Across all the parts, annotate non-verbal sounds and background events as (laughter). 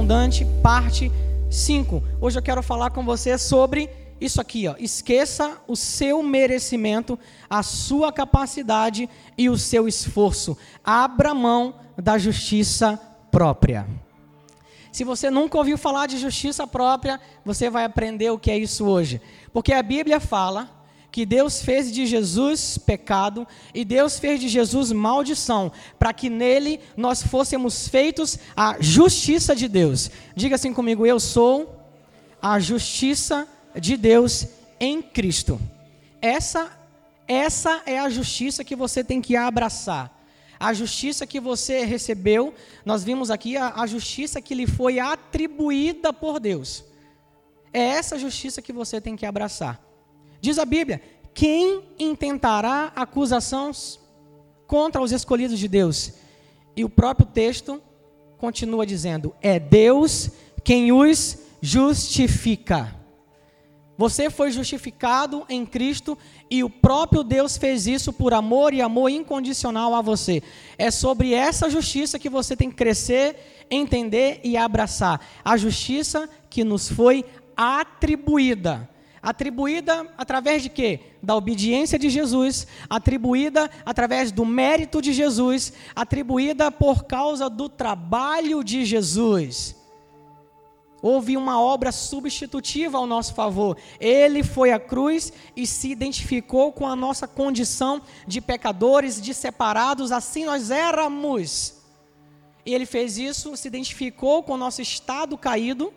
superabundante, parte 5. Hoje eu quero falar com você sobre isso aqui, ó. Esqueça o seu merecimento, a sua capacidade e o seu esforço. Abra mão da justiça própria. Se você nunca ouviu falar de justiça própria, você vai aprender o que é isso hoje. Porque a Bíblia fala que Deus fez de Jesus pecado e Deus fez de Jesus maldição, para que nele nós fôssemos feitos a justiça de Deus. Diga assim comigo: eu sou a justiça de Deus em Cristo. Essa essa é a justiça que você tem que abraçar a justiça que você recebeu, nós vimos aqui a, a justiça que lhe foi atribuída por Deus. É essa justiça que você tem que abraçar. Diz a Bíblia: quem intentará acusações contra os escolhidos de Deus? E o próprio texto continua dizendo: é Deus quem os justifica. Você foi justificado em Cristo e o próprio Deus fez isso por amor e amor incondicional a você. É sobre essa justiça que você tem que crescer, entender e abraçar. A justiça que nos foi atribuída. Atribuída através de quê? Da obediência de Jesus, atribuída através do mérito de Jesus, atribuída por causa do trabalho de Jesus. Houve uma obra substitutiva ao nosso favor. Ele foi à cruz e se identificou com a nossa condição de pecadores, de separados, assim nós éramos. E ele fez isso, se identificou com o nosso estado caído.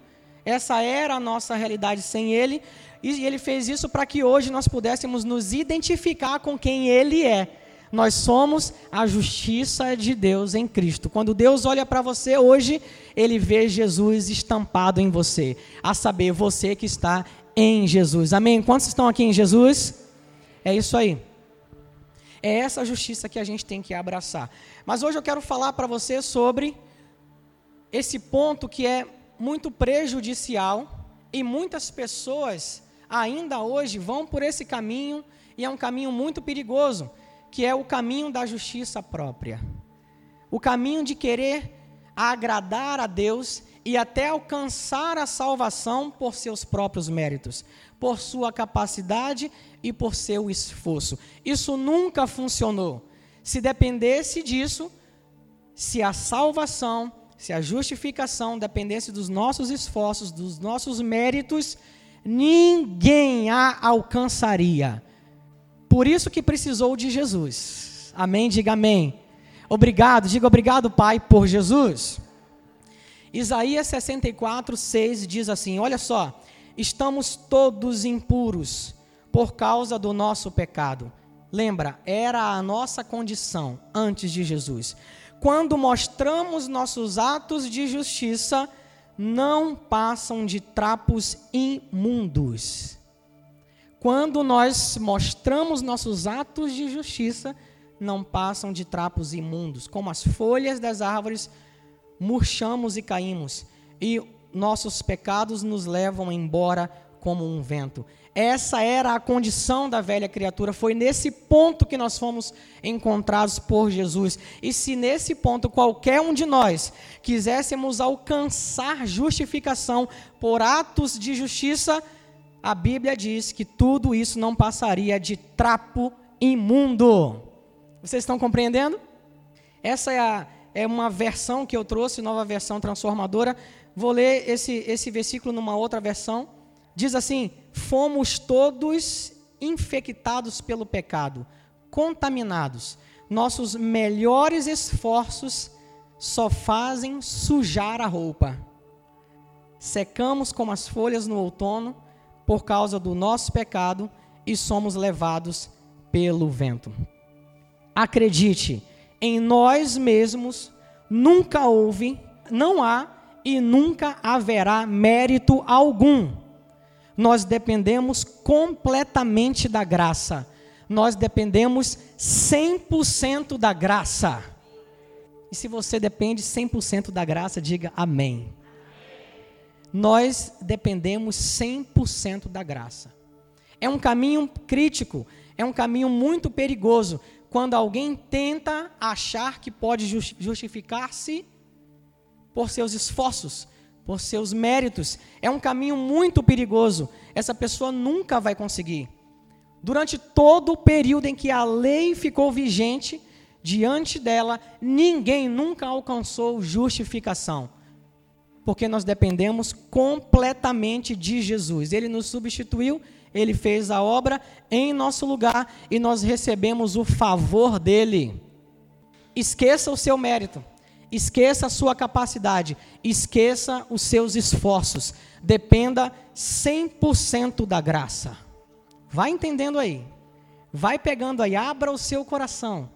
Essa era a nossa realidade sem ele. E ele fez isso para que hoje nós pudéssemos nos identificar com quem ele é nós somos a justiça de Deus em Cristo. Quando Deus olha para você hoje, ele vê Jesus estampado em você, a saber, você que está em Jesus. Amém? Quantos estão aqui em Jesus? É isso aí. É essa justiça que a gente tem que abraçar. Mas hoje eu quero falar para você sobre esse ponto que é muito prejudicial e muitas pessoas ainda hoje vão por esse caminho e é um caminho muito perigoso que é o caminho da justiça própria. O caminho de querer agradar a Deus e até alcançar a salvação por seus próprios méritos, por sua capacidade e por seu esforço. Isso nunca funcionou. Se dependesse disso, se a salvação, se a justificação dependesse dos nossos esforços, dos nossos méritos, ninguém a alcançaria. Por isso que precisou de Jesus. Amém? Diga amém. Obrigado, diga obrigado, Pai, por Jesus. Isaías 64, 6 diz assim: Olha só, estamos todos impuros por causa do nosso pecado. Lembra, era a nossa condição antes de Jesus. Quando mostramos nossos atos de justiça, não passam de trapos imundos. Quando nós mostramos nossos atos de justiça, não passam de trapos imundos, como as folhas das árvores, murchamos e caímos, e nossos pecados nos levam embora como um vento. Essa era a condição da velha criatura, foi nesse ponto que nós fomos encontrados por Jesus. E se nesse ponto qualquer um de nós quiséssemos alcançar justificação por atos de justiça, a Bíblia diz que tudo isso não passaria de trapo imundo. Vocês estão compreendendo? Essa é, a, é uma versão que eu trouxe, nova versão transformadora. Vou ler esse, esse versículo numa outra versão. Diz assim: Fomos todos infectados pelo pecado, contaminados. Nossos melhores esforços só fazem sujar a roupa. Secamos como as folhas no outono por causa do nosso pecado e somos levados pelo vento. Acredite, em nós mesmos nunca houve, não há e nunca haverá mérito algum. Nós dependemos completamente da graça. Nós dependemos 100% da graça. E se você depende 100% da graça, diga amém nós dependemos 100% da graça. É um caminho crítico, é um caminho muito perigoso quando alguém tenta achar que pode justificar-se por seus esforços, por seus méritos. É um caminho muito perigoso. Essa pessoa nunca vai conseguir. Durante todo o período em que a lei ficou vigente, diante dela, ninguém nunca alcançou justificação. Porque nós dependemos completamente de Jesus. Ele nos substituiu, ele fez a obra em nosso lugar e nós recebemos o favor dele. Esqueça o seu mérito. Esqueça a sua capacidade, esqueça os seus esforços. Dependa 100% da graça. Vai entendendo aí. Vai pegando aí, abra o seu coração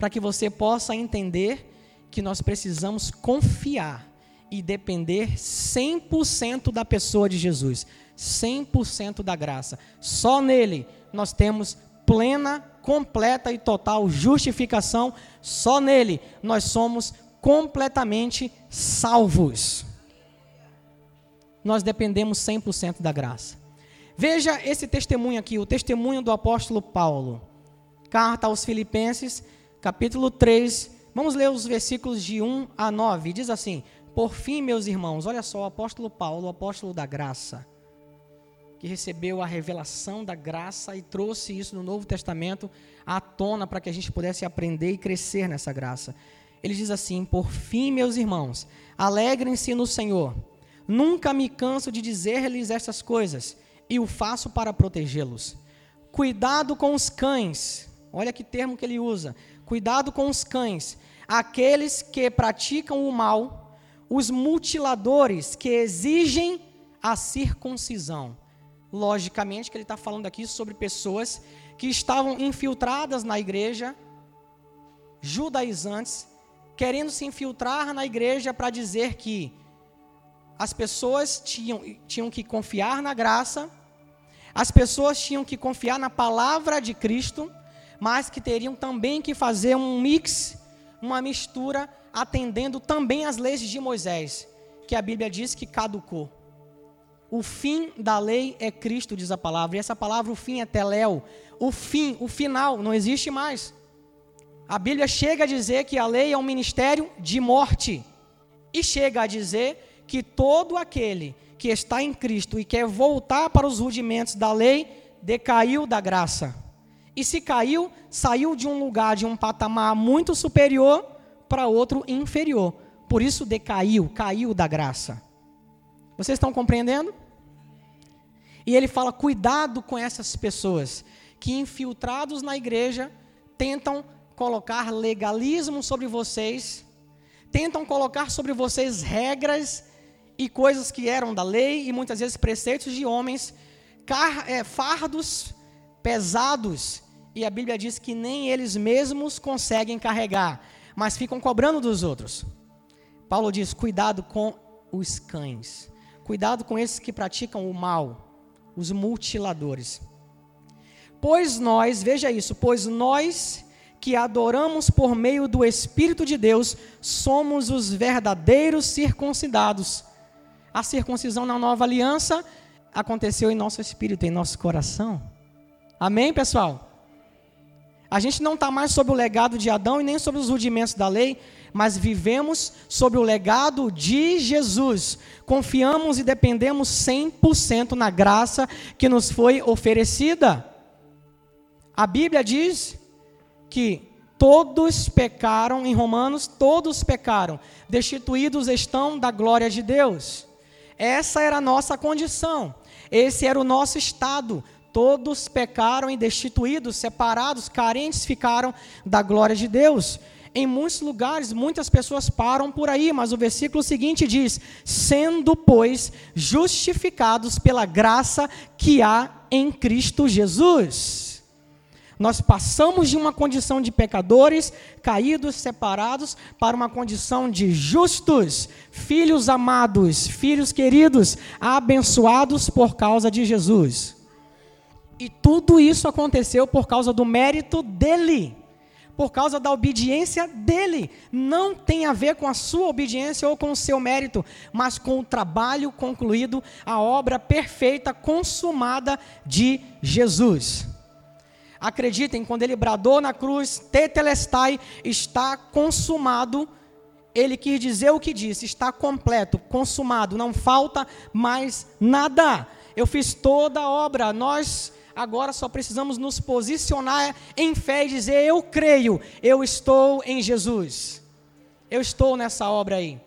para que você possa entender que nós precisamos confiar e depender 100% da pessoa de Jesus, 100% da graça. Só nele nós temos plena, completa e total justificação. Só nele nós somos completamente salvos. Nós dependemos 100% da graça. Veja esse testemunho aqui, o testemunho do apóstolo Paulo. Carta aos Filipenses, capítulo 3. Vamos ler os versículos de 1 a 9. Diz assim: Por fim, meus irmãos, olha só, o apóstolo Paulo, o apóstolo da graça, que recebeu a revelação da graça e trouxe isso no Novo Testamento à tona para que a gente pudesse aprender e crescer nessa graça. Ele diz assim: Por fim, meus irmãos, alegrem-se no Senhor. Nunca me canso de dizer-lhes estas coisas, e o faço para protegê-los. Cuidado com os cães. Olha que termo que ele usa. Cuidado com os cães, aqueles que praticam o mal, os mutiladores que exigem a circuncisão. Logicamente que ele está falando aqui sobre pessoas que estavam infiltradas na igreja, judaizantes, querendo se infiltrar na igreja para dizer que as pessoas tinham, tinham que confiar na graça, as pessoas tinham que confiar na palavra de Cristo, mas que teriam também que fazer um mix, uma mistura, atendendo também às leis de Moisés, que a Bíblia diz que caducou. O fim da lei é Cristo, diz a palavra, e essa palavra, o fim é teléu. O fim, o final, não existe mais. A Bíblia chega a dizer que a lei é um ministério de morte. E chega a dizer que todo aquele que está em Cristo e quer voltar para os rudimentos da lei, decaiu da graça. E se caiu, saiu de um lugar, de um patamar muito superior para outro inferior. Por isso decaiu, caiu da graça. Vocês estão compreendendo? E ele fala: cuidado com essas pessoas que, infiltrados na igreja, tentam colocar legalismo sobre vocês, tentam colocar sobre vocês regras e coisas que eram da lei e muitas vezes preceitos de homens, é, fardos pesados, e a Bíblia diz que nem eles mesmos conseguem carregar, mas ficam cobrando dos outros. Paulo diz: cuidado com os cães, cuidado com esses que praticam o mal, os mutiladores. Pois nós, veja isso, pois nós que adoramos por meio do Espírito de Deus, somos os verdadeiros circuncidados. A circuncisão na nova aliança aconteceu em nosso espírito, em nosso coração. Amém, pessoal? A gente não está mais sob o legado de Adão e nem sobre os rudimentos da lei, mas vivemos sob o legado de Jesus. Confiamos e dependemos 100% na graça que nos foi oferecida. A Bíblia diz que todos pecaram, em Romanos, todos pecaram, destituídos estão da glória de Deus. Essa era a nossa condição, esse era o nosso estado. Todos pecaram e destituídos, separados, carentes ficaram da glória de Deus. Em muitos lugares, muitas pessoas param por aí, mas o versículo seguinte diz: sendo, pois, justificados pela graça que há em Cristo Jesus. Nós passamos de uma condição de pecadores, caídos, separados, para uma condição de justos, filhos amados, filhos queridos, abençoados por causa de Jesus. E tudo isso aconteceu por causa do mérito dele, por causa da obediência dele. Não tem a ver com a sua obediência ou com o seu mérito, mas com o trabalho concluído, a obra perfeita, consumada de Jesus. Acreditem, quando ele bradou na cruz, Tetelestai, está consumado, ele quis dizer o que disse: está completo, consumado, não falta mais nada. Eu fiz toda a obra. Nós agora só precisamos nos posicionar em fé e dizer: Eu creio, eu estou em Jesus. Eu estou nessa obra aí.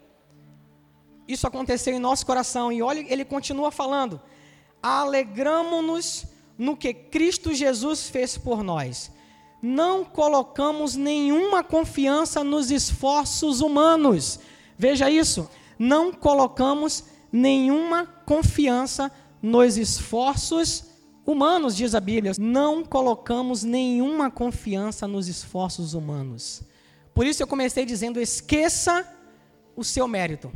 Isso aconteceu em nosso coração. E olha, ele continua falando: Alegramo-nos no que Cristo Jesus fez por nós não colocamos nenhuma confiança nos esforços humanos. Veja isso, não colocamos nenhuma confiança nos esforços humanos, diz a Bíblia. Não colocamos nenhuma confiança nos esforços humanos. Por isso eu comecei dizendo: esqueça o seu mérito,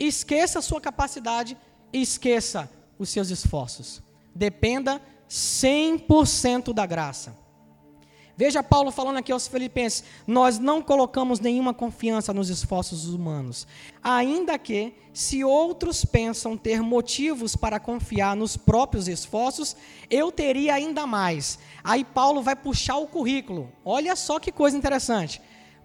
esqueça a sua capacidade, esqueça os seus esforços. Dependa 100% da graça. Veja Paulo falando aqui aos Filipenses: nós não colocamos nenhuma confiança nos esforços humanos, ainda que, se outros pensam ter motivos para confiar nos próprios esforços, eu teria ainda mais. Aí Paulo vai puxar o currículo. Olha só que coisa interessante.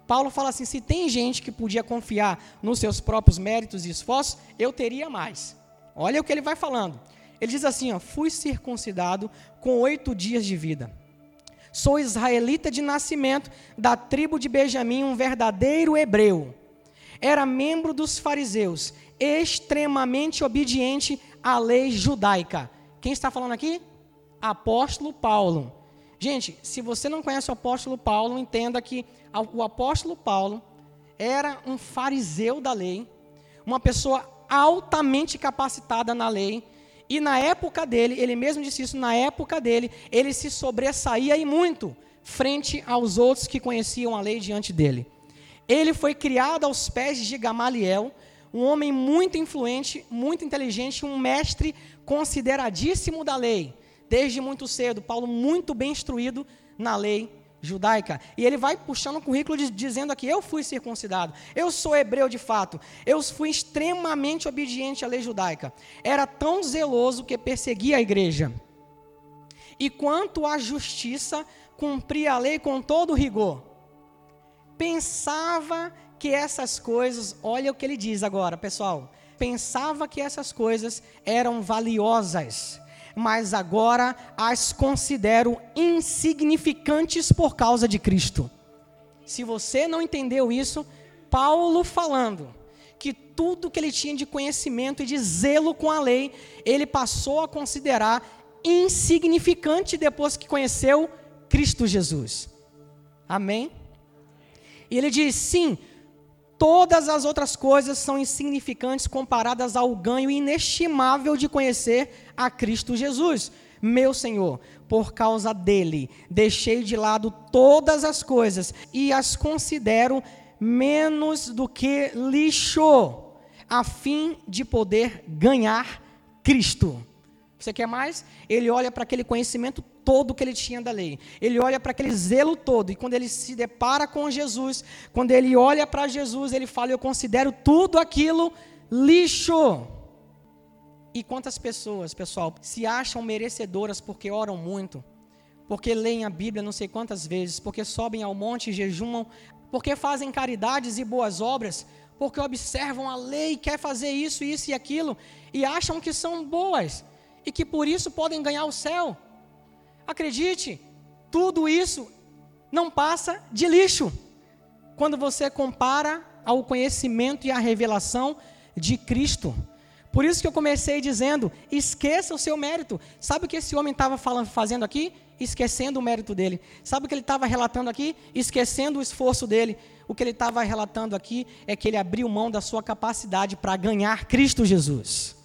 Paulo fala assim: se tem gente que podia confiar nos seus próprios méritos e esforços, eu teria mais. Olha o que ele vai falando. Ele diz assim: ó, fui circuncidado com oito dias de vida Sou israelita de nascimento, da tribo de Benjamim, um verdadeiro hebreu. Era membro dos fariseus, extremamente obediente à lei judaica. Quem está falando aqui? Apóstolo Paulo. Gente, se você não conhece o apóstolo Paulo, entenda que o apóstolo Paulo era um fariseu da lei, uma pessoa altamente capacitada na lei, e na época dele, ele mesmo disse isso, na época dele, ele se sobressaía e muito frente aos outros que conheciam a lei diante dele. Ele foi criado aos pés de Gamaliel, um homem muito influente, muito inteligente, um mestre consideradíssimo da lei. Desde muito cedo, Paulo muito bem instruído na lei judaica. E ele vai puxando o currículo de, dizendo aqui: Eu fui circuncidado, eu sou hebreu de fato, eu fui extremamente obediente à lei judaica. Era tão zeloso que perseguia a igreja. E quanto à justiça, cumpria a lei com todo rigor. Pensava que essas coisas, olha o que ele diz agora, pessoal. Pensava que essas coisas eram valiosas mas agora as considero insignificantes por causa de Cristo. Se você não entendeu isso, Paulo falando que tudo que ele tinha de conhecimento e de zelo com a lei, ele passou a considerar insignificante depois que conheceu Cristo Jesus. Amém? E ele diz: sim, todas as outras coisas são insignificantes comparadas ao ganho inestimável de conhecer a Cristo Jesus, meu Senhor. Por causa dele, deixei de lado todas as coisas e as considero menos do que lixo, a fim de poder ganhar Cristo. Você quer mais? Ele olha para aquele conhecimento todo que ele tinha da lei. Ele olha para aquele zelo todo. E quando ele se depara com Jesus, quando ele olha para Jesus, ele fala: Eu considero tudo aquilo lixo. E quantas pessoas, pessoal, se acham merecedoras porque oram muito, porque leem a Bíblia não sei quantas vezes, porque sobem ao monte e jejumam, porque fazem caridades e boas obras, porque observam a lei, quer fazer isso, isso e aquilo, e acham que são boas e que por isso podem ganhar o céu. Acredite, tudo isso não passa de lixo quando você compara ao conhecimento e à revelação de Cristo. Por isso que eu comecei dizendo: esqueça o seu mérito. Sabe o que esse homem estava fazendo aqui? Esquecendo o mérito dele. Sabe o que ele estava relatando aqui? Esquecendo o esforço dele. O que ele estava relatando aqui é que ele abriu mão da sua capacidade para ganhar Cristo Jesus.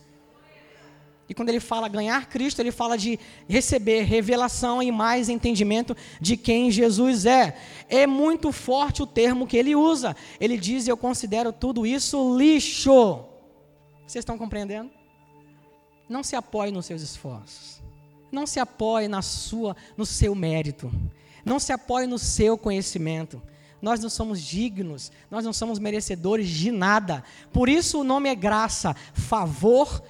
E quando ele fala ganhar Cristo, ele fala de receber revelação e mais entendimento de quem Jesus é. É muito forte o termo que ele usa. Ele diz: Eu considero tudo isso lixo. Vocês estão compreendendo? Não se apoie nos seus esforços. Não se apoie na sua, no seu mérito. Não se apoie no seu conhecimento. Nós não somos dignos, nós não somos merecedores de nada. Por isso o nome é graça, favor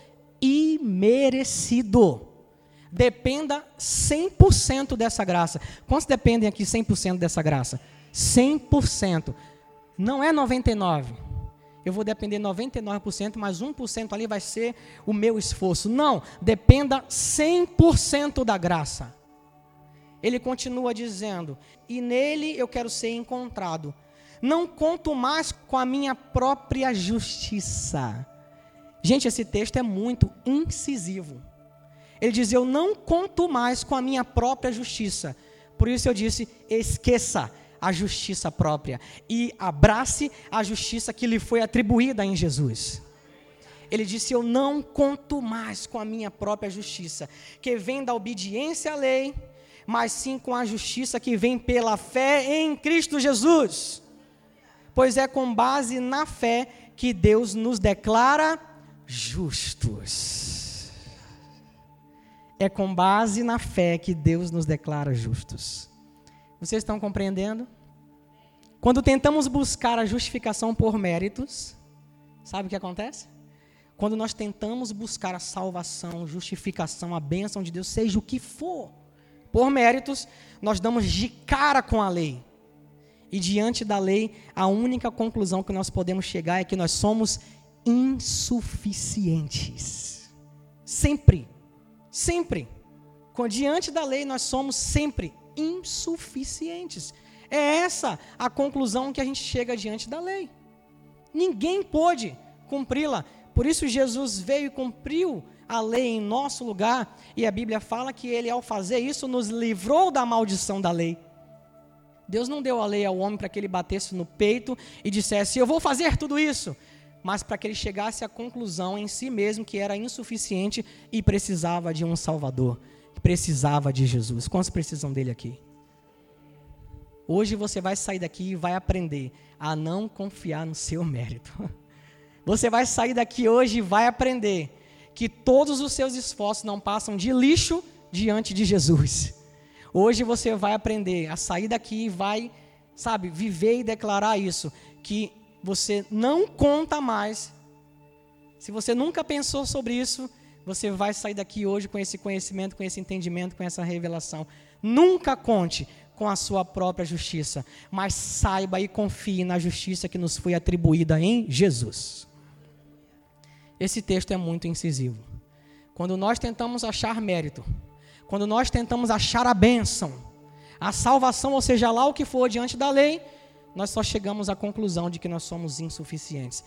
imerecido. Dependa 100% dessa graça. Quantos dependem aqui 100% dessa graça? 100%. Não é 99. eu vou depender 99%, mas 1% ali vai ser o meu esforço. Não, dependa 100% da graça. Ele continua dizendo: E nele eu quero ser encontrado. Não conto mais com a minha própria justiça. Gente, esse texto é muito incisivo. Ele diz: Eu não conto mais com a minha própria justiça. Por isso eu disse: esqueça a justiça própria e abrace a justiça que lhe foi atribuída em Jesus. Ele disse: Eu não conto mais com a minha própria justiça, que vem da obediência à lei, mas sim com a justiça que vem pela fé em Cristo Jesus. Pois é com base na fé que Deus nos declara justos. É com base na fé que Deus nos declara justos. Vocês estão compreendendo? Quando tentamos buscar a justificação por méritos, sabe o que acontece? Quando nós tentamos buscar a salvação, justificação, a bênção de Deus, seja o que for, por méritos, nós damos de cara com a lei. E diante da lei, a única conclusão que nós podemos chegar é que nós somos insuficientes. Sempre. Sempre. Diante da lei, nós somos sempre insuficientes. É essa a conclusão que a gente chega diante da lei. Ninguém pôde cumpri-la. Por isso Jesus veio e cumpriu a lei em nosso lugar, e a Bíblia fala que ele, ao fazer isso, nos livrou da maldição da lei. Deus não deu a lei ao homem para que ele batesse no peito e dissesse: Eu vou fazer tudo isso, mas para que ele chegasse à conclusão em si mesmo que era insuficiente e precisava de um Salvador, precisava de Jesus. Quantos precisam dele aqui? Hoje você vai sair daqui e vai aprender a não confiar no seu mérito. (laughs) Você vai sair daqui hoje e vai aprender que todos os seus esforços não passam de lixo diante de Jesus. Hoje você vai aprender a sair daqui e vai, sabe, viver e declarar isso, que você não conta mais. Se você nunca pensou sobre isso, você vai sair daqui hoje com esse conhecimento, com esse entendimento, com essa revelação. Nunca conte com a sua própria justiça, mas saiba e confie na justiça que nos foi atribuída em Jesus. Esse texto é muito incisivo. Quando nós tentamos achar mérito, quando nós tentamos achar a bênção, a salvação, ou seja, lá o que for diante da lei, nós só chegamos à conclusão de que nós somos insuficientes.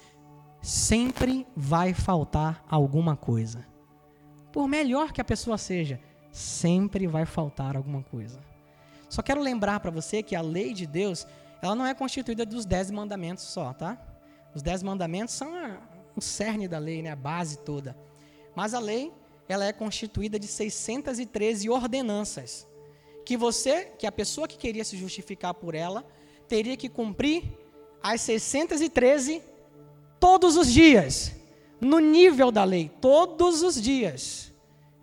Sempre vai faltar alguma coisa. Por melhor que a pessoa seja, sempre vai faltar alguma coisa. Só quero lembrar para você que a lei de Deus, ela não é constituída dos dez mandamentos só, tá? Os dez mandamentos são o cerne da lei, né? a base toda. Mas a lei, ela é constituída de 613 ordenanças, que você, que a pessoa que queria se justificar por ela, teria que cumprir as 613 todos os dias, no nível da lei, todos os dias.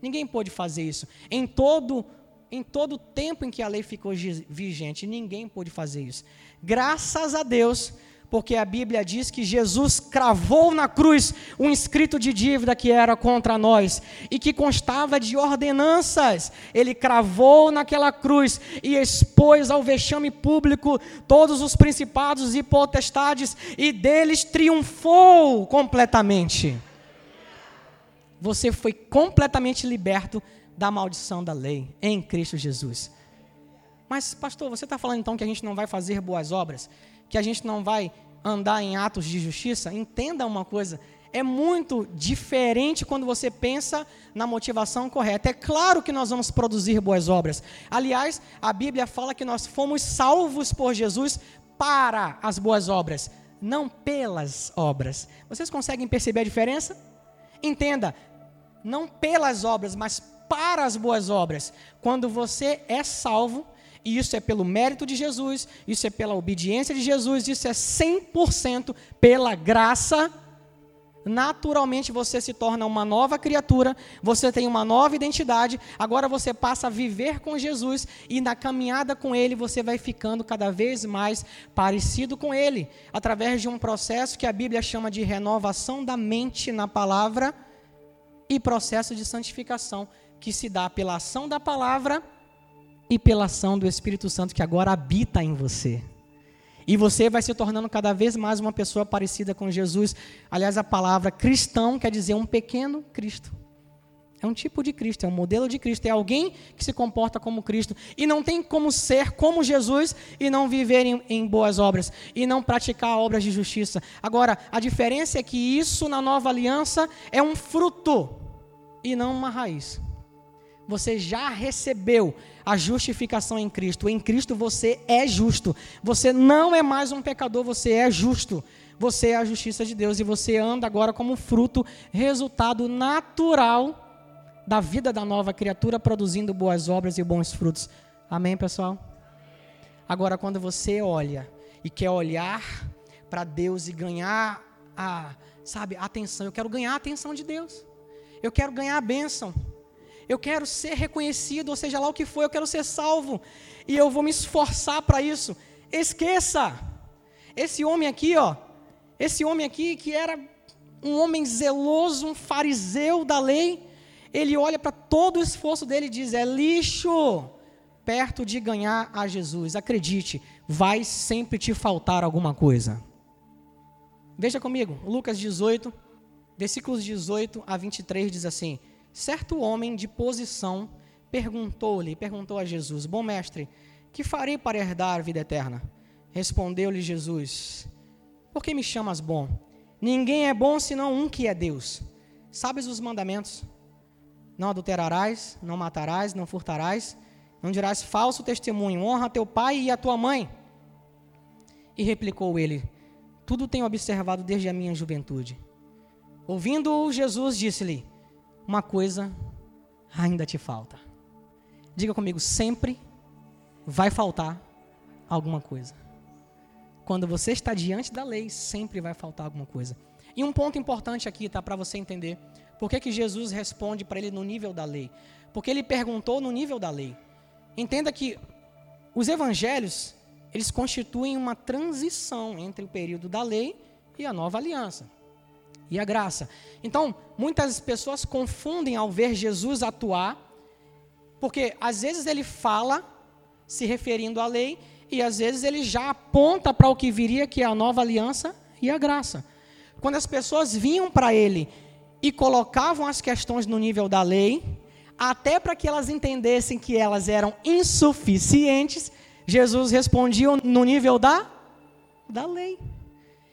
Ninguém pôde fazer isso. Em todo em todo o tempo em que a lei ficou vigente, ninguém pôde fazer isso. Graças a Deus, porque a Bíblia diz que Jesus cravou na cruz um escrito de dívida que era contra nós e que constava de ordenanças. Ele cravou naquela cruz e expôs ao vexame público todos os principados e potestades e deles triunfou completamente. Você foi completamente liberto da maldição da lei em Cristo Jesus. Mas, pastor, você está falando então que a gente não vai fazer boas obras? Que a gente não vai andar em atos de justiça? Entenda uma coisa: é muito diferente quando você pensa na motivação correta. É claro que nós vamos produzir boas obras. Aliás, a Bíblia fala que nós fomos salvos por Jesus para as boas obras, não pelas obras. Vocês conseguem perceber a diferença? Entenda, não pelas obras, mas para as boas obras. Quando você é salvo, e isso é pelo mérito de Jesus, isso é pela obediência de Jesus, isso é 100% pela graça. Naturalmente você se torna uma nova criatura, você tem uma nova identidade, agora você passa a viver com Jesus e na caminhada com Ele você vai ficando cada vez mais parecido com Ele, através de um processo que a Bíblia chama de renovação da mente na palavra e processo de santificação, que se dá pela ação da palavra e pela ação do Espírito Santo que agora habita em você. E você vai se tornando cada vez mais uma pessoa parecida com Jesus. Aliás, a palavra cristão quer dizer um pequeno Cristo. É um tipo de Cristo, é um modelo de Cristo, é alguém que se comporta como Cristo. E não tem como ser como Jesus e não viver em, em, boas obras, e não praticar obras de justiça. Agora, a diferença é que isso na nova aliança é um fruto e não uma raiz. Você já recebeu a justificação em Cristo. Em Cristo você é justo. Você não é mais um pecador, você é justo. Você é a justiça de Deus e você anda agora como fruto, resultado natural da vida da nova criatura, produzindo boas obras e bons frutos. Amém, pessoal? Agora, quando você olha e quer olhar para Deus e ganhar a, sabe, atenção, eu quero ganhar a atenção de Deus. Eu quero ganhar a bênção. Eu quero ser reconhecido, ou seja lá o que for, eu quero ser salvo. E eu vou me esforçar para isso. Esqueça! Esse homem aqui, ó. Esse homem aqui que era um homem zeloso, um fariseu da lei ele olha para todo o esforço dele e diz: é lixo perto de ganhar a Jesus. Acredite, vai sempre te faltar alguma coisa. Veja comigo, Lucas 18, versículos 18 a 23 diz assim: Certo homem de posição perguntou-lhe, perguntou a Jesus: Bom mestre, que farei para herdar a vida eterna? Respondeu-lhe Jesus: Por que me chamas bom? Ninguém é bom senão um que é Deus. Sabes os mandamentos? Não adulterarás, não matarás, não furtarás, não dirás falso testemunho, honra teu pai e a tua mãe. E replicou ele: Tudo tenho observado desde a minha juventude. Ouvindo Jesus, disse-lhe: Uma coisa ainda te falta. Diga comigo, sempre vai faltar alguma coisa. Quando você está diante da lei, sempre vai faltar alguma coisa. E um ponto importante aqui, tá, para você entender. Por que, que Jesus responde para ele no nível da lei? Porque ele perguntou no nível da lei. Entenda que os evangelhos, eles constituem uma transição entre o período da lei e a nova aliança. E a graça. Então, muitas pessoas confundem ao ver Jesus atuar, porque às vezes ele fala se referindo à lei e às vezes ele já aponta para o que viria que é a nova aliança e a graça. Quando as pessoas vinham para ele e colocavam as questões no nível da lei, até para que elas entendessem que elas eram insuficientes, Jesus respondia no nível da, da lei.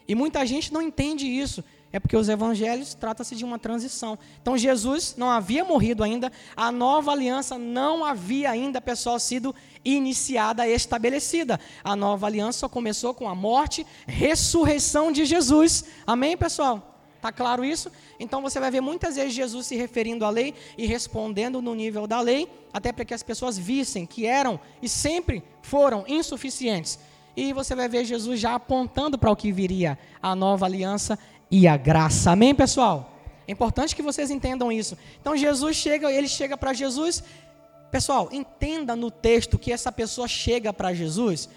E muita gente não entende isso. É porque os evangelhos trata-se de uma transição. Então Jesus não havia morrido ainda, a nova aliança não havia ainda, pessoal, sido iniciada, estabelecida. A nova aliança só começou com a morte, ressurreição de Jesus. Amém, pessoal? Está claro isso? Então você vai ver muitas vezes Jesus se referindo à lei e respondendo no nível da lei, até para que as pessoas vissem que eram e sempre foram insuficientes. E você vai ver Jesus já apontando para o que viria, a nova aliança e a graça. Amém, pessoal? É importante que vocês entendam isso. Então Jesus chega, ele chega para Jesus. Pessoal, entenda no texto que essa pessoa chega para Jesus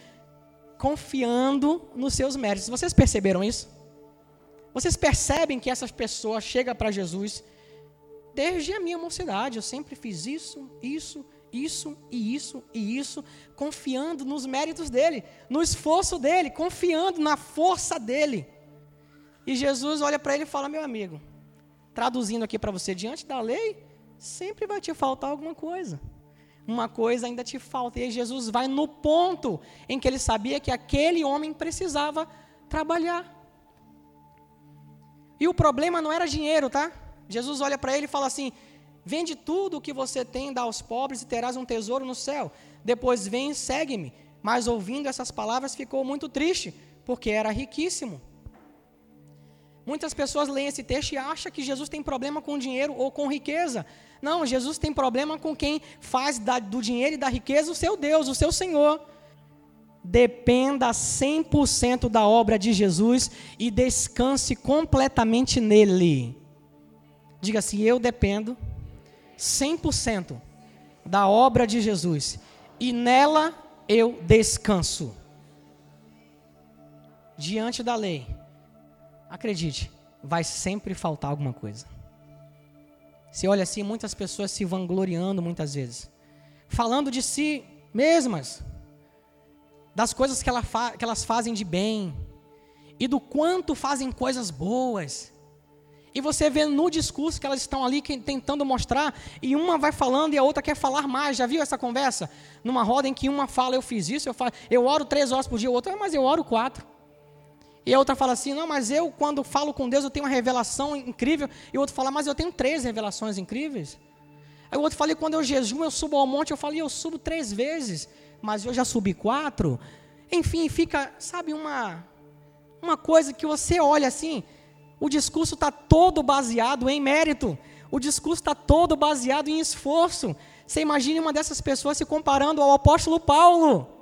confiando nos seus méritos. Vocês perceberam isso? Vocês percebem que essas pessoas chegam para Jesus desde a minha mocidade. Eu sempre fiz isso, isso, isso e isso e isso, confiando nos méritos dele, no esforço dele, confiando na força dele. E Jesus olha para ele e fala: Meu amigo, traduzindo aqui para você, diante da lei, sempre vai te faltar alguma coisa. Uma coisa ainda te falta. E aí Jesus vai no ponto em que ele sabia que aquele homem precisava trabalhar. E o problema não era dinheiro, tá? Jesus olha para ele e fala assim: Vende tudo o que você tem, dá aos pobres e terás um tesouro no céu. Depois vem e segue-me. Mas ouvindo essas palavras ficou muito triste, porque era riquíssimo. Muitas pessoas leem esse texto e acham que Jesus tem problema com dinheiro ou com riqueza. Não, Jesus tem problema com quem faz do dinheiro e da riqueza o seu Deus, o seu Senhor dependa 100% da obra de Jesus e descanse completamente nele. Diga assim: eu dependo 100% da obra de Jesus e nela eu descanso. Diante da lei, acredite, vai sempre faltar alguma coisa. Você olha assim, muitas pessoas se vangloriando muitas vezes, falando de si mesmas das coisas que, ela que elas fazem de bem e do quanto fazem coisas boas. E você vê no discurso que elas estão ali tentando mostrar, e uma vai falando e a outra quer falar mais. Já viu essa conversa? Numa roda em que uma fala, eu fiz isso, eu, falo, eu oro três horas por dia, outra, mas eu oro quatro. E a outra fala assim, não, mas eu, quando falo com Deus, eu tenho uma revelação incrível. E o outro fala, mas eu tenho três revelações incríveis. Aí o outro fala, quando eu jejum, eu subo ao monte, eu falo, eu subo três vezes, mas eu já subi quatro. Enfim, fica, sabe, uma, uma coisa que você olha assim, o discurso está todo baseado em mérito. O discurso está todo baseado em esforço. Você imagine uma dessas pessoas se comparando ao apóstolo Paulo.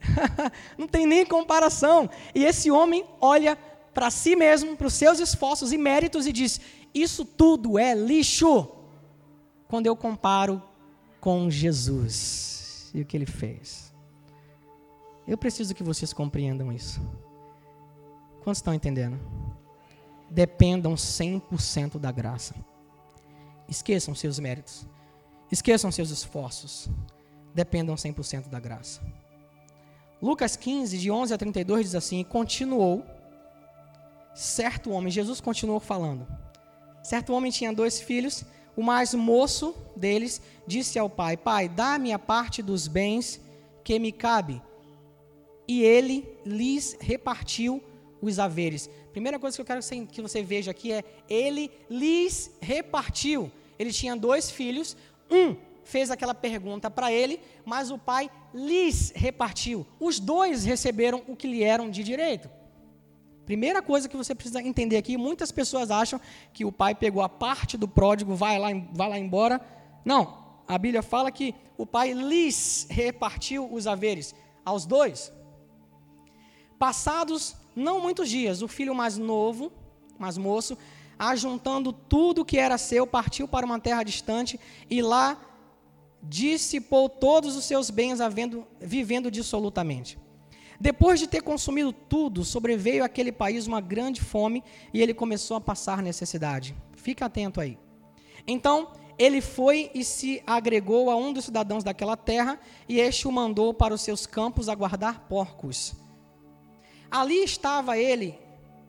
(laughs) Não tem nem comparação. E esse homem olha para si mesmo, para os seus esforços e méritos e diz: Isso tudo é lixo. Quando eu comparo com Jesus e o que ele fez. Eu preciso que vocês compreendam isso. Quantos estão entendendo? dependam 100% da graça. Esqueçam seus méritos. Esqueçam seus esforços. Dependam 100% da graça. Lucas 15, de 11 a 32 diz assim: Continuou, certo homem, Jesus continuou falando. Certo homem tinha dois filhos. O mais moço deles disse ao pai: Pai, dá-me a parte dos bens que me cabe. E ele lhes repartiu os haveres. Primeira coisa que eu quero que você veja aqui é: ele lhes repartiu. Ele tinha dois filhos, um fez aquela pergunta para ele, mas o pai lhes repartiu. Os dois receberam o que lhe eram de direito. Primeira coisa que você precisa entender aqui: muitas pessoas acham que o pai pegou a parte do pródigo, vai lá, vai lá embora. Não, a Bíblia fala que o pai lhes repartiu os haveres aos dois. Passados não muitos dias, o filho mais novo, mais moço, ajuntando tudo que era seu, partiu para uma terra distante e lá dissipou todos os seus bens, havendo, vivendo dissolutamente. Depois de ter consumido tudo, sobreveio àquele país uma grande fome e ele começou a passar necessidade. Fica atento aí. Então, ele foi e se agregou a um dos cidadãos daquela terra, e este o mandou para os seus campos a guardar porcos. Ali estava ele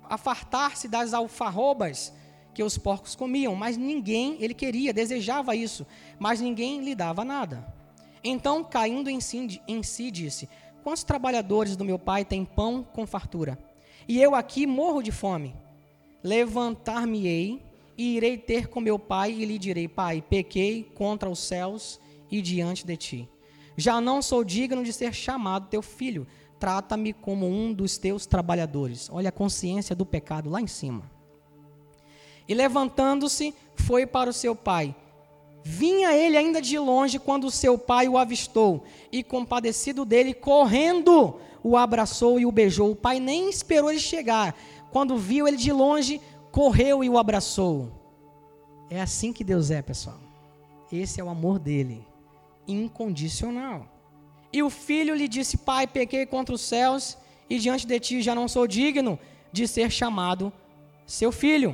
a fartar-se das alfarrobas que os porcos comiam, mas ninguém, ele queria, desejava isso, mas ninguém lhe dava nada. Então, caindo em si, em si, disse: Quantos trabalhadores do meu pai têm pão com fartura? E eu aqui morro de fome. Levantar-me-ei e irei ter com meu pai e lhe direi: Pai, pequei contra os céus e diante de ti. Já não sou digno de ser chamado teu filho trata-me como um dos teus trabalhadores. Olha a consciência do pecado lá em cima. E levantando-se, foi para o seu pai. Vinha ele ainda de longe quando o seu pai o avistou, e compadecido dele, correndo, o abraçou e o beijou. O pai nem esperou ele chegar. Quando viu ele de longe, correu e o abraçou. É assim que Deus é, pessoal. Esse é o amor dele, incondicional. E o filho lhe disse: Pai, pequei contra os céus e diante de ti já não sou digno de ser chamado seu filho.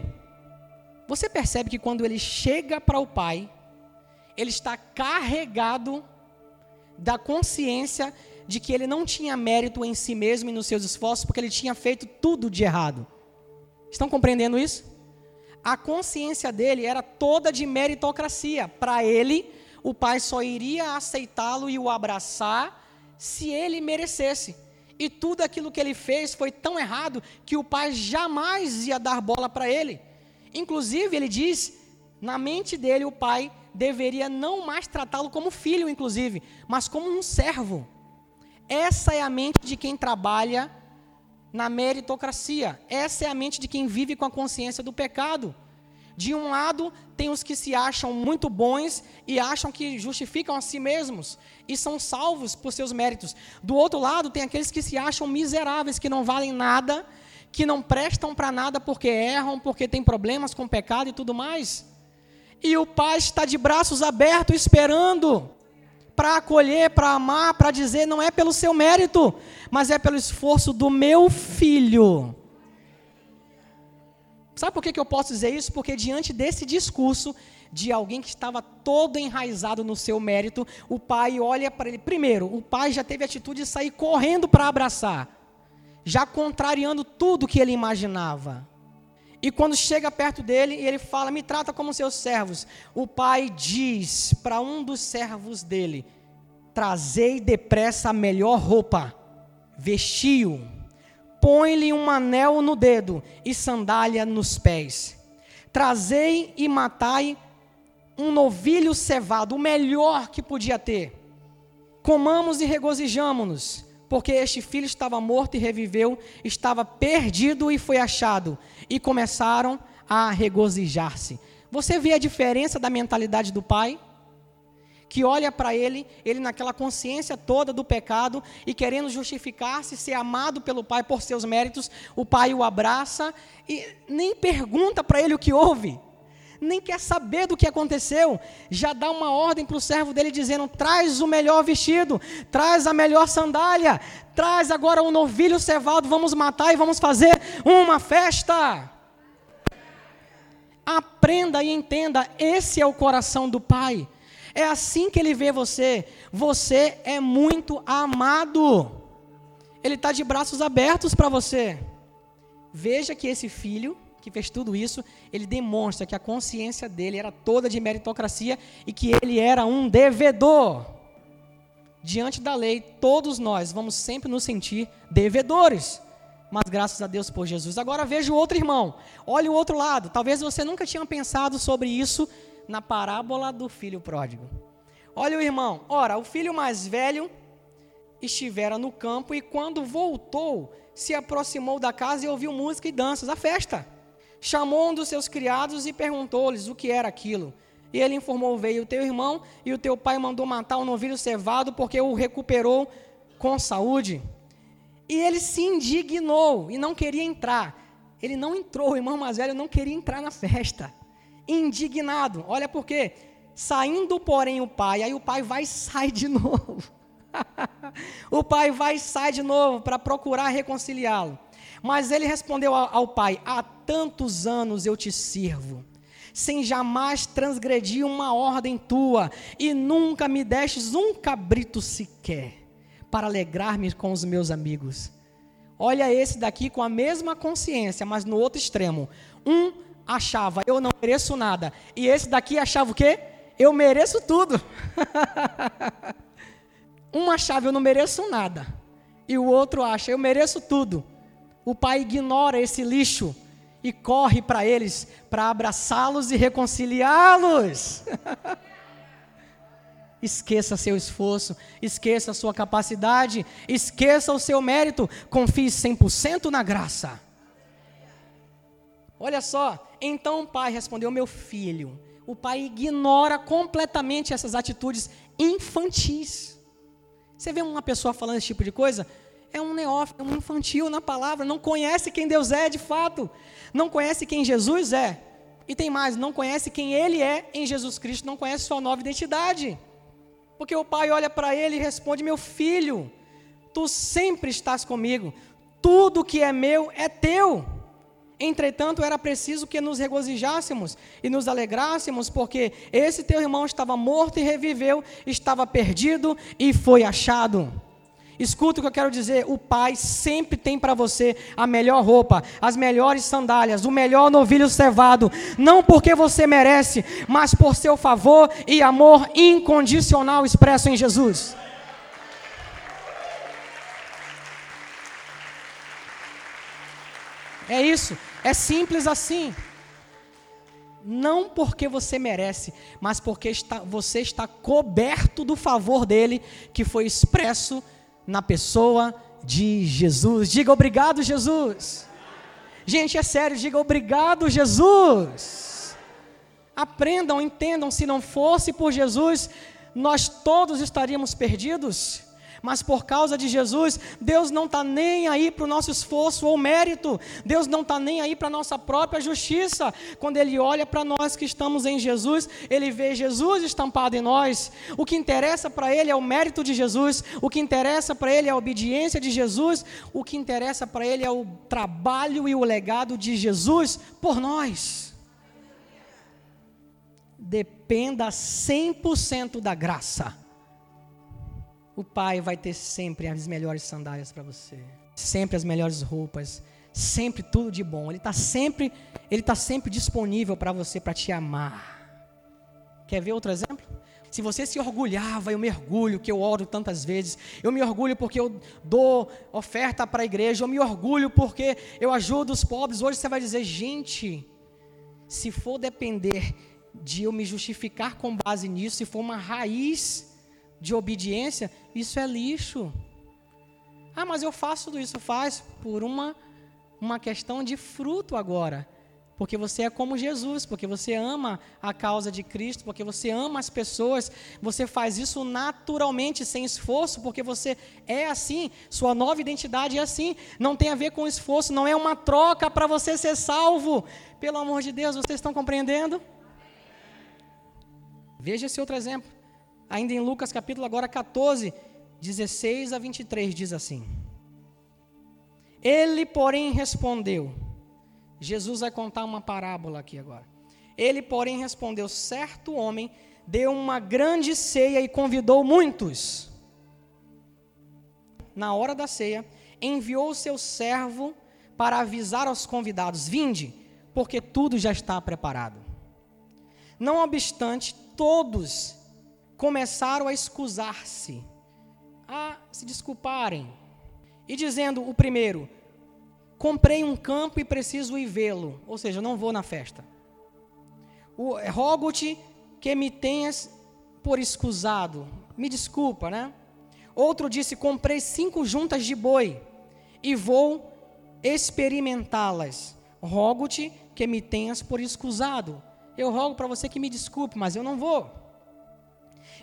Você percebe que quando ele chega para o pai, ele está carregado da consciência de que ele não tinha mérito em si mesmo e nos seus esforços, porque ele tinha feito tudo de errado. Estão compreendendo isso? A consciência dele era toda de meritocracia. Para ele, o pai só iria aceitá-lo e o abraçar se ele merecesse. E tudo aquilo que ele fez foi tão errado que o pai jamais ia dar bola para ele. Inclusive, ele diz, na mente dele, o pai deveria não mais tratá-lo como filho, inclusive, mas como um servo. Essa é a mente de quem trabalha na meritocracia. Essa é a mente de quem vive com a consciência do pecado. De um lado, tem os que se acham muito bons e acham que justificam a si mesmos e são salvos por seus méritos. Do outro lado, tem aqueles que se acham miseráveis, que não valem nada, que não prestam para nada porque erram, porque têm problemas com pecado e tudo mais. E o pai está de braços abertos esperando para acolher, para amar, para dizer: não é pelo seu mérito, mas é pelo esforço do meu filho Sabe por que, que eu posso dizer isso? Porque diante desse discurso de alguém que estava todo enraizado no seu mérito, o pai olha para ele. Primeiro, o pai já teve a atitude de sair correndo para abraçar, já contrariando tudo que ele imaginava. E quando chega perto dele, ele fala: Me trata como seus servos. O pai diz para um dos servos dele: Trazei depressa a melhor roupa, vestiu põe-lhe um anel no dedo e sandália nos pés. Trazei e matai um novilho cevado, o melhor que podia ter. Comamos e regozijamo-nos, porque este filho estava morto e reviveu, estava perdido e foi achado. E começaram a regozijar-se. Você vê a diferença da mentalidade do pai? que olha para ele, ele naquela consciência toda do pecado e querendo justificar-se, ser amado pelo pai por seus méritos, o pai o abraça e nem pergunta para ele o que houve, nem quer saber do que aconteceu, já dá uma ordem para o servo dele dizendo: traz o melhor vestido, traz a melhor sandália, traz agora o novilho cevado, vamos matar e vamos fazer uma festa. Aprenda e entenda, esse é o coração do pai. É assim que ele vê você. Você é muito amado. Ele está de braços abertos para você. Veja que esse filho que fez tudo isso, ele demonstra que a consciência dele era toda de meritocracia e que ele era um devedor. Diante da lei, todos nós vamos sempre nos sentir devedores. Mas graças a Deus por Jesus. Agora veja o outro irmão. Olhe o outro lado. Talvez você nunca tinha pensado sobre isso na parábola do filho pródigo. Olha o irmão, ora, o filho mais velho estivera no campo e quando voltou, se aproximou da casa e ouviu música e danças, a festa. Chamou um dos seus criados e perguntou-lhes o que era aquilo. E ele informou: Veio o teu irmão e o teu pai mandou matar o um novilho cevado porque o recuperou com saúde. E ele se indignou e não queria entrar. Ele não entrou, o irmão mais velho não queria entrar na festa indignado. Olha por quê? Saindo, porém, o pai, aí o pai vai e sai de (laughs) novo. o pai vai e sai de novo para procurar reconciliá-lo. Mas ele respondeu ao pai: Há tantos anos eu te sirvo, sem jamais transgredir uma ordem tua, e nunca me destes um cabrito sequer, para alegrar-me com os meus amigos. Olha esse daqui com a mesma consciência, mas no outro extremo. Um achava, eu não mereço nada. E esse daqui achava o quê? Eu mereço tudo. (laughs) um achava, eu não mereço nada. E o outro acha, eu mereço tudo. O pai ignora esse lixo e corre para eles para abraçá-los e reconciliá-los. (laughs) Esqueça seu esforço, esqueça sua capacidade, esqueça o seu mérito, confie 100% na graça. Olha só, então o pai respondeu: Meu filho. O pai ignora completamente essas atitudes infantis. Você vê uma pessoa falando esse tipo de coisa? É um neófito, é um infantil na palavra, não conhece quem Deus é de fato, não conhece quem Jesus é. E tem mais, não conhece quem ele é em Jesus Cristo, não conhece sua nova identidade. Porque o pai olha para ele e responde: Meu filho, tu sempre estás comigo, tudo que é meu é teu. Entretanto, era preciso que nos regozijássemos e nos alegrássemos, porque esse teu irmão estava morto e reviveu, estava perdido e foi achado. Escuta o que eu quero dizer: o Pai sempre tem para você a melhor roupa, as melhores sandálias, o melhor novilho cevado, não porque você merece, mas por seu favor e amor incondicional expresso em Jesus. É isso, é simples assim. Não porque você merece, mas porque está, você está coberto do favor dele, que foi expresso na pessoa de Jesus. Diga obrigado, Jesus. Gente, é sério, diga obrigado, Jesus. Aprendam, entendam, se não fosse por Jesus, nós todos estaríamos perdidos. Mas por causa de Jesus, Deus não está nem aí para o nosso esforço ou mérito, Deus não está nem aí para a nossa própria justiça. Quando Ele olha para nós que estamos em Jesus, Ele vê Jesus estampado em nós. O que interessa para Ele é o mérito de Jesus, o que interessa para Ele é a obediência de Jesus, o que interessa para Ele é o trabalho e o legado de Jesus por nós. Dependa 100% da graça, o Pai vai ter sempre as melhores sandálias para você, sempre as melhores roupas, sempre tudo de bom. Ele está sempre, ele está sempre disponível para você, para te amar. Quer ver outro exemplo? Se você se orgulhava, eu me orgulho que eu oro tantas vezes, eu me orgulho porque eu dou oferta para a igreja, eu me orgulho porque eu ajudo os pobres. Hoje você vai dizer, gente, se for depender de eu me justificar com base nisso, se for uma raiz de obediência, isso é lixo. Ah, mas eu faço tudo isso, faz por uma, uma questão de fruto agora. Porque você é como Jesus, porque você ama a causa de Cristo, porque você ama as pessoas, você faz isso naturalmente, sem esforço, porque você é assim, sua nova identidade é assim, não tem a ver com esforço, não é uma troca para você ser salvo. Pelo amor de Deus, vocês estão compreendendo? Veja esse outro exemplo. Ainda em Lucas capítulo agora 14, 16 a 23 diz assim: Ele, porém, respondeu. Jesus vai contar uma parábola aqui agora. Ele, porém, respondeu: Certo homem deu uma grande ceia e convidou muitos. Na hora da ceia, enviou seu servo para avisar aos convidados: Vinde, porque tudo já está preparado. Não obstante, todos começaram a escusar-se, a se desculparem, e dizendo: o primeiro, comprei um campo e preciso ir vê-lo, ou seja, não vou na festa. Rogo-te que me tenhas por escusado, me desculpa, né? Outro disse: comprei cinco juntas de boi e vou experimentá-las. Rogo-te que me tenhas por escusado eu rogo para você que me desculpe, mas eu não vou.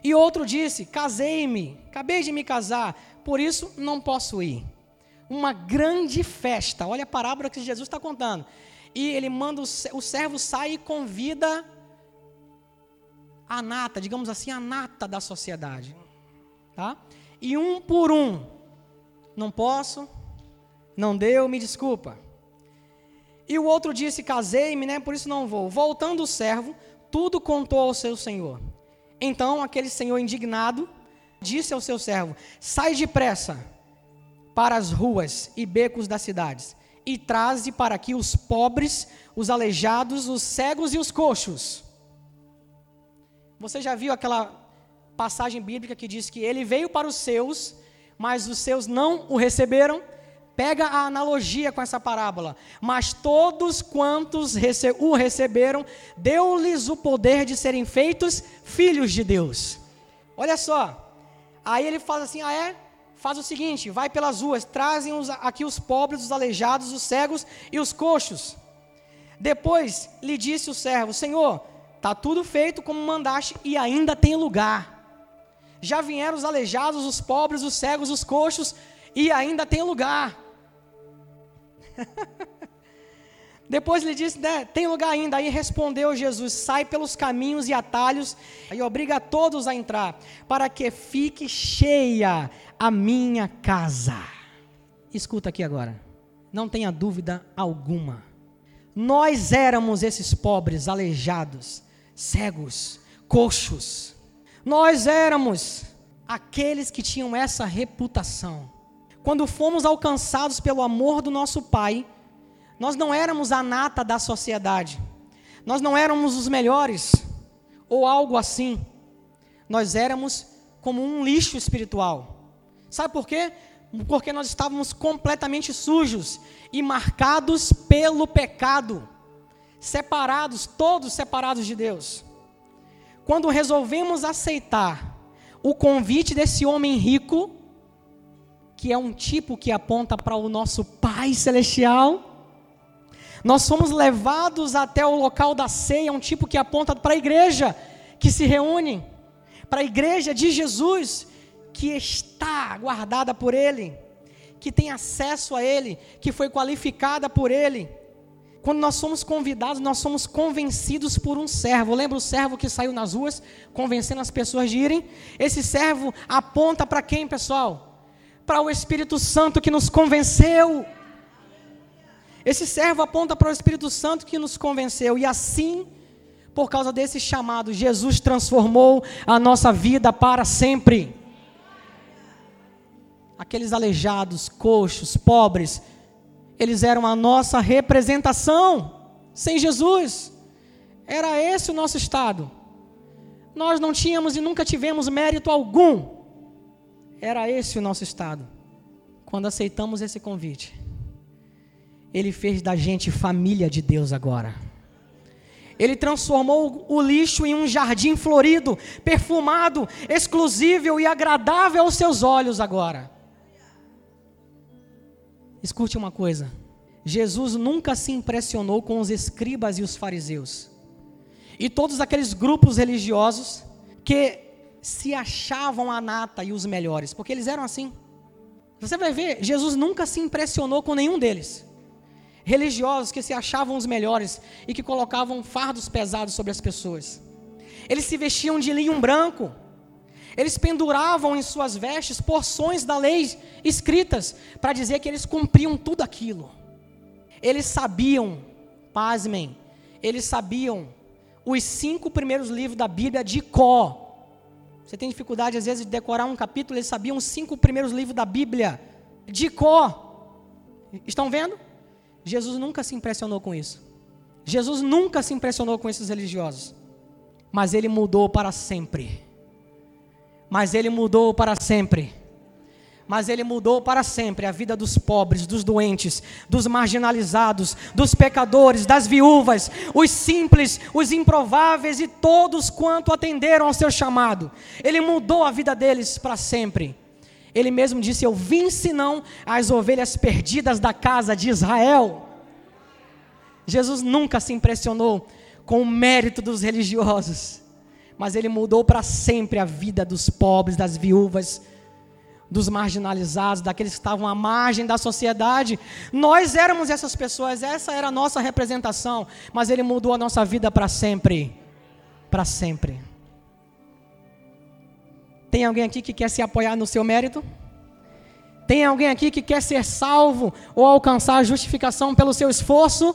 E outro disse: casei-me, acabei de me casar, por isso não posso ir. Uma grande festa, olha a parábola que Jesus está contando. E ele manda o, o servo sair e convida a nata, digamos assim, a nata da sociedade. Tá? E um por um, não posso, não deu, me desculpa. E o outro disse: Casei-me, né? Por isso não vou. Voltando o servo, tudo contou ao seu senhor. Então aquele senhor indignado disse ao seu servo: Sai depressa para as ruas e becos das cidades e traze para aqui os pobres, os aleijados, os cegos e os coxos. Você já viu aquela passagem bíblica que diz que ele veio para os seus, mas os seus não o receberam? Pega a analogia com essa parábola. Mas todos quantos o receberam, deu-lhes o poder de serem feitos filhos de Deus. Olha só. Aí ele faz assim: ah, é? Faz o seguinte: vai pelas ruas, trazem os, aqui os pobres, os aleijados, os cegos e os coxos. Depois lhe disse o servo: Senhor, está tudo feito como mandaste e ainda tem lugar. Já vieram os aleijados, os pobres, os cegos, os coxos e ainda tem lugar. (laughs) Depois ele disse, né, tem lugar ainda. Aí respondeu Jesus: sai pelos caminhos e atalhos e obriga todos a entrar, para que fique cheia a minha casa. Escuta aqui agora, não tenha dúvida alguma. Nós éramos esses pobres, aleijados, cegos, coxos. Nós éramos aqueles que tinham essa reputação quando fomos alcançados pelo amor do nosso Pai, nós não éramos a nata da sociedade, nós não éramos os melhores, ou algo assim, nós éramos como um lixo espiritual. Sabe por quê? Porque nós estávamos completamente sujos e marcados pelo pecado, separados, todos separados de Deus. Quando resolvemos aceitar o convite desse homem rico, que é um tipo que aponta para o nosso Pai Celestial. Nós somos levados até o local da ceia, um tipo que aponta para a igreja que se reúne, para a igreja de Jesus, que está guardada por Ele, que tem acesso a Ele, que foi qualificada por Ele. Quando nós somos convidados, nós somos convencidos por um servo. Lembra o servo que saiu nas ruas, convencendo as pessoas de irem? Esse servo aponta para quem, pessoal? Para o Espírito Santo que nos convenceu. Esse servo aponta para o Espírito Santo que nos convenceu. E assim, por causa desse chamado, Jesus transformou a nossa vida para sempre. Aqueles aleijados, coxos, pobres, eles eram a nossa representação. Sem Jesus, era esse o nosso estado. Nós não tínhamos e nunca tivemos mérito algum. Era esse o nosso estado. Quando aceitamos esse convite, Ele fez da gente família de Deus agora. Ele transformou o lixo em um jardim florido, perfumado, exclusivo e agradável aos seus olhos agora. Escute uma coisa: Jesus nunca se impressionou com os escribas e os fariseus, e todos aqueles grupos religiosos que se achavam a nata e os melhores, porque eles eram assim. Você vai ver, Jesus nunca se impressionou com nenhum deles. Religiosos que se achavam os melhores e que colocavam fardos pesados sobre as pessoas. Eles se vestiam de linho branco, eles penduravam em suas vestes porções da lei escritas para dizer que eles cumpriam tudo aquilo. Eles sabiam, pasmem, eles sabiam os cinco primeiros livros da Bíblia de Có. Você tem dificuldade às vezes de decorar um capítulo, eles sabiam os cinco primeiros livros da Bíblia de Có. Estão vendo? Jesus nunca se impressionou com isso. Jesus nunca se impressionou com esses religiosos. Mas ele mudou para sempre mas ele mudou para sempre. Mas ele mudou para sempre a vida dos pobres, dos doentes, dos marginalizados, dos pecadores, das viúvas, os simples, os improváveis e todos quanto atenderam ao seu chamado. Ele mudou a vida deles para sempre. Ele mesmo disse: Eu vim senão as ovelhas perdidas da casa de Israel. Jesus nunca se impressionou com o mérito dos religiosos mas ele mudou para sempre a vida dos pobres, das viúvas, dos marginalizados, daqueles que estavam à margem da sociedade. Nós éramos essas pessoas, essa era a nossa representação, mas ele mudou a nossa vida para sempre. Para sempre. Tem alguém aqui que quer se apoiar no seu mérito? Tem alguém aqui que quer ser salvo ou alcançar a justificação pelo seu esforço?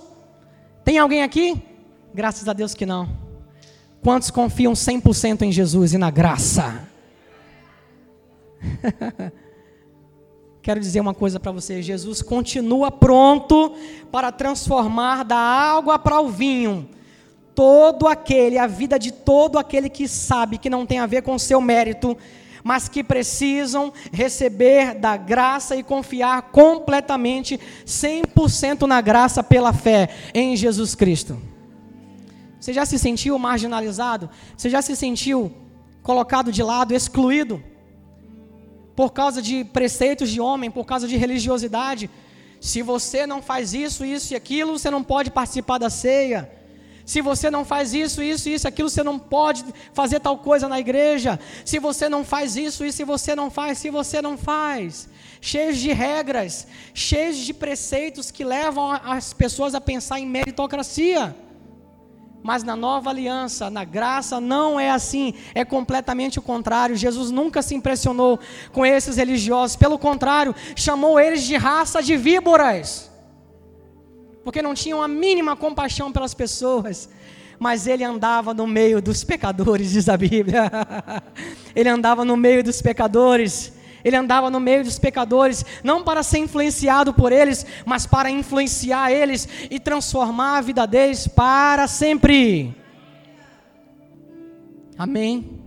Tem alguém aqui? Graças a Deus que não. Quantos confiam 100% em Jesus e na graça? (laughs) Quero dizer uma coisa para você: Jesus continua pronto para transformar da água para o vinho todo aquele, a vida de todo aquele que sabe que não tem a ver com seu mérito, mas que precisam receber da graça e confiar completamente, 100% na graça pela fé em Jesus Cristo. Você já se sentiu marginalizado? Você já se sentiu colocado de lado, excluído? Por causa de preceitos de homem, por causa de religiosidade? Se você não faz isso, isso e aquilo, você não pode participar da ceia. Se você não faz isso, isso, isso, aquilo, você não pode fazer tal coisa na igreja. Se você não faz isso, isso, e você não faz, se você não faz. Cheios de regras, cheios de preceitos que levam as pessoas a pensar em meritocracia. Mas na nova aliança, na graça, não é assim, é completamente o contrário. Jesus nunca se impressionou com esses religiosos, pelo contrário, chamou eles de raça de víboras, porque não tinham a mínima compaixão pelas pessoas. Mas ele andava no meio dos pecadores, diz a Bíblia. (laughs) ele andava no meio dos pecadores. Ele andava no meio dos pecadores, não para ser influenciado por eles, mas para influenciar eles e transformar a vida deles para sempre. Amém.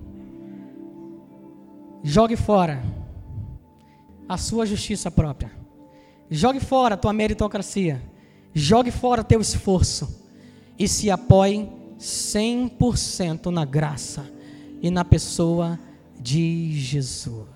Jogue fora a sua justiça própria. Jogue fora a tua meritocracia. Jogue fora teu esforço e se apoie 100% na graça e na pessoa de Jesus.